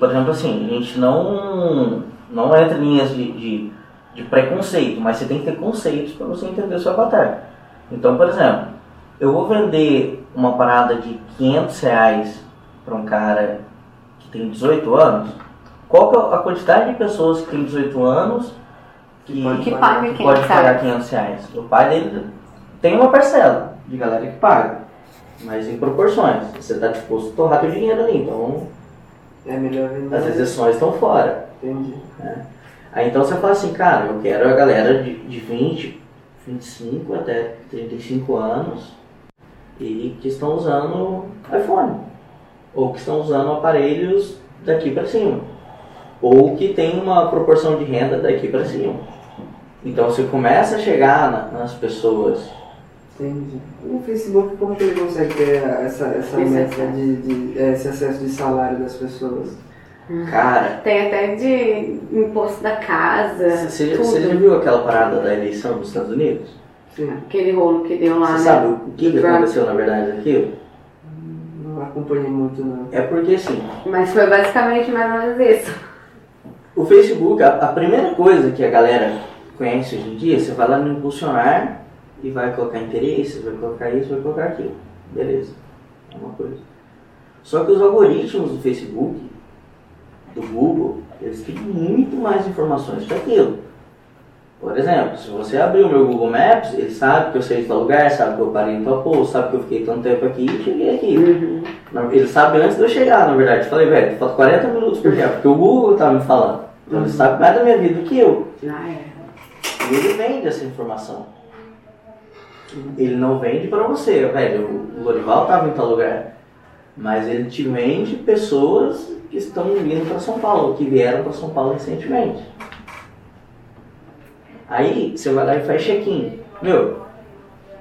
Por exemplo, assim, a gente não, não entra em linhas de, de, de preconceito, mas você tem que ter conceitos para você entender o seu avatar. Então, por exemplo, eu vou vender uma parada de 500 reais para um cara que tem 18 anos. Qual que é a quantidade de pessoas que tem 18 anos que, Que paga que 500 pode pagar reais. 500 reais? O pai dele tem uma parcela de galera que paga, mas em proporções. Você está disposto a torrar teu dinheiro ali, então É melhor vender. as exceções estão fora. Entendi. Aí então você fala assim, cara, eu quero a galera de, de 20, 25 até 35 anos e que estão usando iPhone. Ou que estão usando aparelhos daqui para cima. Ou que tem uma proporção de renda daqui para cima. Então você começa a chegar na- nas pessoas. Entendi. O Facebook, como que ele consegue ter essa, essa Esse meta acesso. de, de- é, esse acesso de salário das pessoas? Cara, Tem até de imposto da casa, você, tudo. você já viu aquela parada da eleição dos Estados Unidos? Sim. Aquele rolo que deu lá, Você né? sabe o que, que aconteceu na verdade daquilo? Não acompanhei muito, não. É porque assim, Mas foi basicamente mais ou menos isso. O Facebook, a, a primeira coisa que a galera conhece hoje em dia, você vai lá no impulsionar e vai colocar interesse, vai colocar isso, vai colocar aquilo. Beleza. É uma coisa. Só que os algoritmos do Facebook, do Google, eles têm muito mais informações que aquilo. Por exemplo, se você abrir o meu Google Maps, ele sabe que eu saí de tal lugar, sabe que eu parei em tal posto, sabe que eu fiquei tanto tempo aqui e cheguei aqui. Uhum. Ele sabe antes de eu chegar, na verdade. Eu falei, velho, falta 40 minutos por dia, porque o Google tá me falando. Então ele sabe mais da minha vida do que eu. Já é. E ele vende essa informação. Ele não vende pra você, velho. O Lorival tava em tal lugar. Mas ele te vende pessoas que estão vindo para São Paulo, que vieram para São Paulo recentemente. Aí você vai lá e faz check-in. Meu,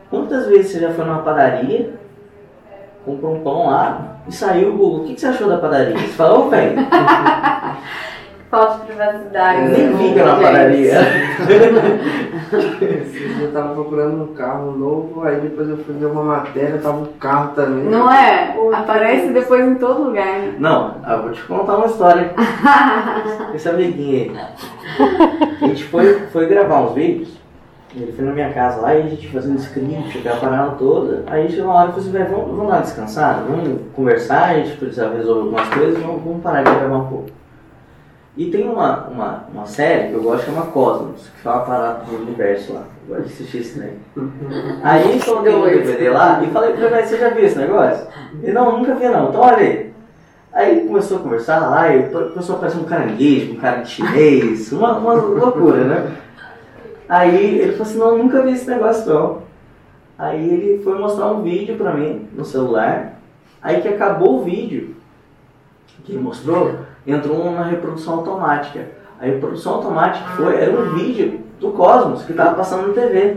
quantas vezes você já foi numa padaria, comprou um pão lá e saiu o Google? O que, que você achou da padaria? Você fala, ô velho, privacidade. nem fica na padaria. Eu tava procurando um carro novo, aí depois eu fui ver uma matéria, tava um carro também. Não é? Aparece depois em todo lugar, né? Não, eu vou te contar uma história. Esse amiguinho aí. A gente foi, foi gravar uns vídeos. Ele foi na minha casa lá e a gente fazendo script, aquela parada toda. Aí chegou uma hora e falou assim, "Véi, vamos, vamos lá descansar, vamos conversar, a gente precisa resolver algumas coisas, vamos, vamos parar de gravar um pouco. E tem uma, uma, uma série que eu gosto que chama Cosmos, que fala parada do universo lá. Eu gosto de assistir esse trem. Aí coloquei o DVD lá e falei pra ele, você já viu esse negócio? Ele, não, nunca vi não, então olha aí. Aí começou a conversar lá e começou a aparecer um caranguejo, um cara de chinês, uma, uma loucura, né? Aí ele falou assim, não, nunca vi esse negócio não. Aí ele foi mostrar um vídeo pra mim no celular. Aí que acabou o vídeo que ele mostrou, entrou uma reprodução automática. A reprodução automática foi, era um vídeo do Cosmos que tava passando na TV.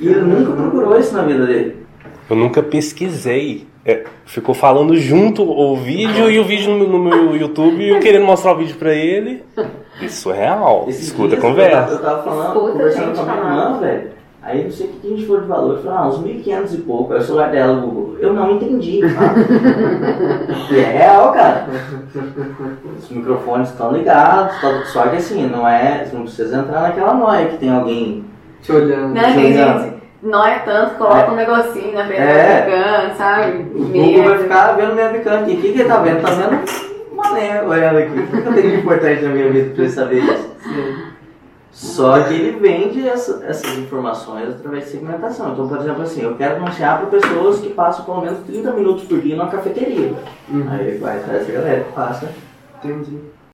E ele nunca procurou isso na vida dele. Eu nunca pesquisei. É, ficou falando junto o vídeo e o vídeo no, no meu YouTube e eu querendo mostrar o vídeo pra ele. Isso é real. Esses Escuta a conversa. Eu tava, eu tava falando, Escuta, conversando gente, com a minha irmã, velho. Aí não sei o que a gente for de valor. Eu falei, ah, uns 1.500 e pouco. Aí o celular dela, o Google. Eu não entendi. E é real, cara. Os microfones estão ligados. tá- Só que assim, não é. Você não precisa entrar naquela noia que tem alguém. Te olhando. Né, tem Jogando. gente, não é tanto, coloca um negocinho na frente É. da webcam, sabe? O Google vai ficar vendo minha webcam aqui. O que, que ele tá vendo? Tá vendo uma mané olhando aqui. O que eu tenho de importante na minha vida pra ele saber isso? Só que ele vende essa- essas informações através de segmentação. Então, por exemplo, assim, eu quero anunciar para pessoas que passam pelo menos 30 minutos por dia numa cafeteria. Uhum. Aí vai atrás dessa galera que passa Entendi.